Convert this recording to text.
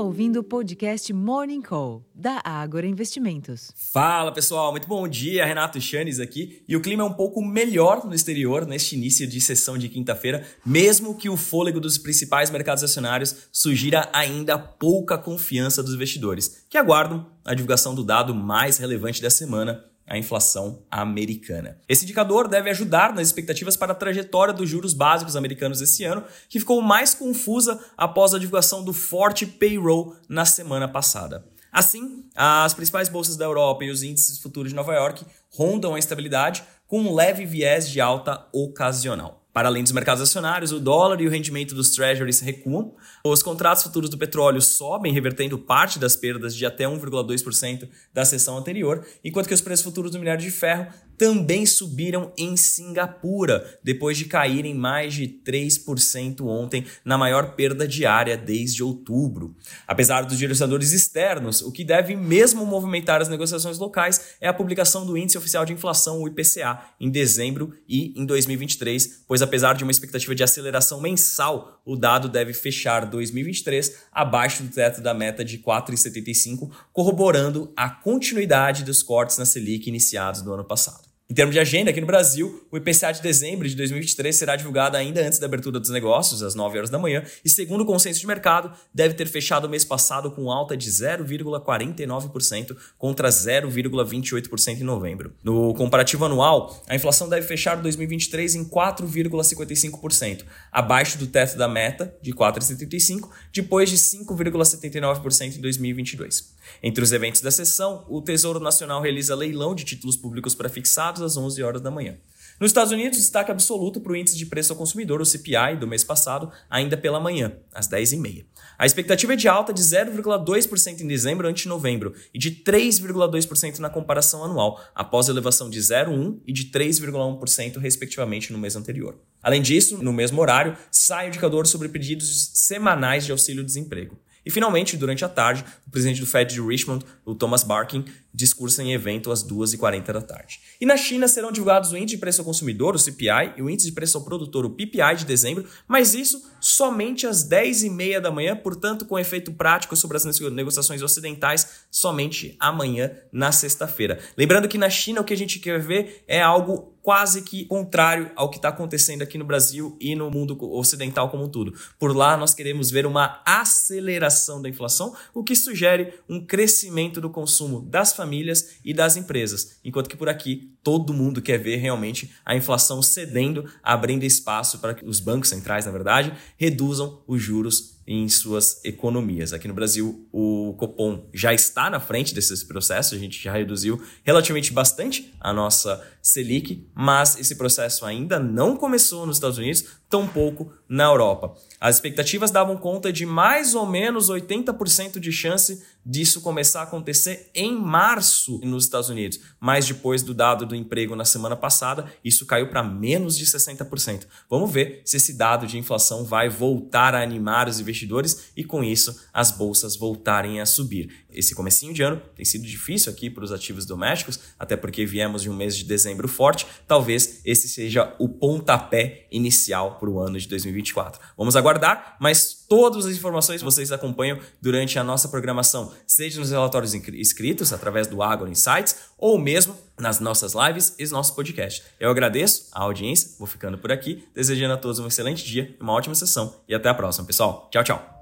ouvindo o podcast Morning Call, da Ágora Investimentos. Fala pessoal, muito bom dia. Renato Chanes aqui. E o clima é um pouco melhor no exterior neste início de sessão de quinta-feira, mesmo que o fôlego dos principais mercados acionários sugira ainda pouca confiança dos investidores, que aguardam a divulgação do dado mais relevante da semana, a inflação americana. Esse indicador deve ajudar nas expectativas para a trajetória dos juros básicos americanos esse ano, que ficou mais confusa após a divulgação do forte payroll na semana passada. Assim, as principais bolsas da Europa e os índices futuros de Nova York rondam a estabilidade com um leve viés de alta ocasional. Para além dos mercados acionários, o dólar e o rendimento dos treasuries recuam. Os contratos futuros do petróleo sobem, revertendo parte das perdas de até 1,2% da sessão anterior, enquanto que os preços futuros do minério de ferro também subiram em Singapura, depois de caírem mais de 3% ontem, na maior perda diária desde outubro. Apesar dos direcionadores externos, o que deve mesmo movimentar as negociações locais é a publicação do Índice Oficial de Inflação, o IPCA, em dezembro e em 2023, pois apesar de uma expectativa de aceleração mensal, o dado deve fechar 2023 abaixo do teto da meta de 4,75, corroborando a continuidade dos cortes na Selic iniciados no ano passado. Em termos de agenda, aqui no Brasil, o IPCA de dezembro de 2023 será divulgado ainda antes da abertura dos negócios, às 9 horas da manhã, e segundo o consenso de mercado, deve ter fechado o mês passado com alta de 0,49% contra 0,28% em novembro. No comparativo anual, a inflação deve fechar 2023 em 4,55%, abaixo do teto da meta de 4,75%, depois de 5,79% em 2022. Entre os eventos da sessão, o Tesouro Nacional realiza leilão de títulos públicos prefixados às 11 horas da manhã. Nos Estados Unidos, destaque absoluto para o índice de preço ao consumidor, o CPI, do mês passado, ainda pela manhã, às 10h30. A expectativa é de alta de 0,2% em dezembro ante novembro e de 3,2% na comparação anual, após elevação de 0,1% e de 3,1% respectivamente no mês anterior. Além disso, no mesmo horário, sai o indicador sobre pedidos semanais de auxílio-desemprego. E finalmente, durante a tarde, o presidente do Fed de Richmond, o Thomas Barkin, discursa em evento às 2h40 da tarde. E na China serão divulgados o índice de preço ao consumidor, o CPI, e o índice de preço ao produtor, o PPI de dezembro, mas isso somente às 10h30 da manhã, portanto, com efeito prático sobre as negociações ocidentais, somente amanhã, na sexta-feira. Lembrando que na China o que a gente quer ver é algo quase que contrário ao que está acontecendo aqui no Brasil e no mundo ocidental como um todo. Por lá, nós queremos ver uma aceleração da inflação, o que sugere um crescimento do consumo das famílias e das empresas, enquanto que por aqui todo mundo quer ver realmente a inflação cedendo, abrindo espaço para que os bancos centrais, na verdade, reduzam os juros em suas economias. Aqui no Brasil, o Copom já está na frente desses processos, a gente já reduziu relativamente bastante a nossa Selic, mas esse processo ainda não começou nos Estados Unidos, tampouco na Europa. As expectativas davam conta de mais ou menos 80% de chance disso começar a acontecer em março nos Estados Unidos, mas depois do dado do emprego na semana passada, isso caiu para menos de 60%. Vamos ver se esse dado de inflação vai voltar a animar os investidores e com isso as bolsas voltarem a subir. Esse comecinho de ano tem sido difícil aqui para os ativos domésticos, até porque viemos de um mês de dezembro forte. Talvez esse seja o pontapé inicial para o ano de 2024. Vamos aguardar, mas todas as informações vocês acompanham durante a nossa programação, seja nos relatórios escritos através do Agro Insights ou mesmo nas nossas lives e nosso podcast. Eu agradeço a audiência, vou ficando por aqui, desejando a todos um excelente dia, uma ótima sessão e até a próxima, pessoal. Tchau, tchau.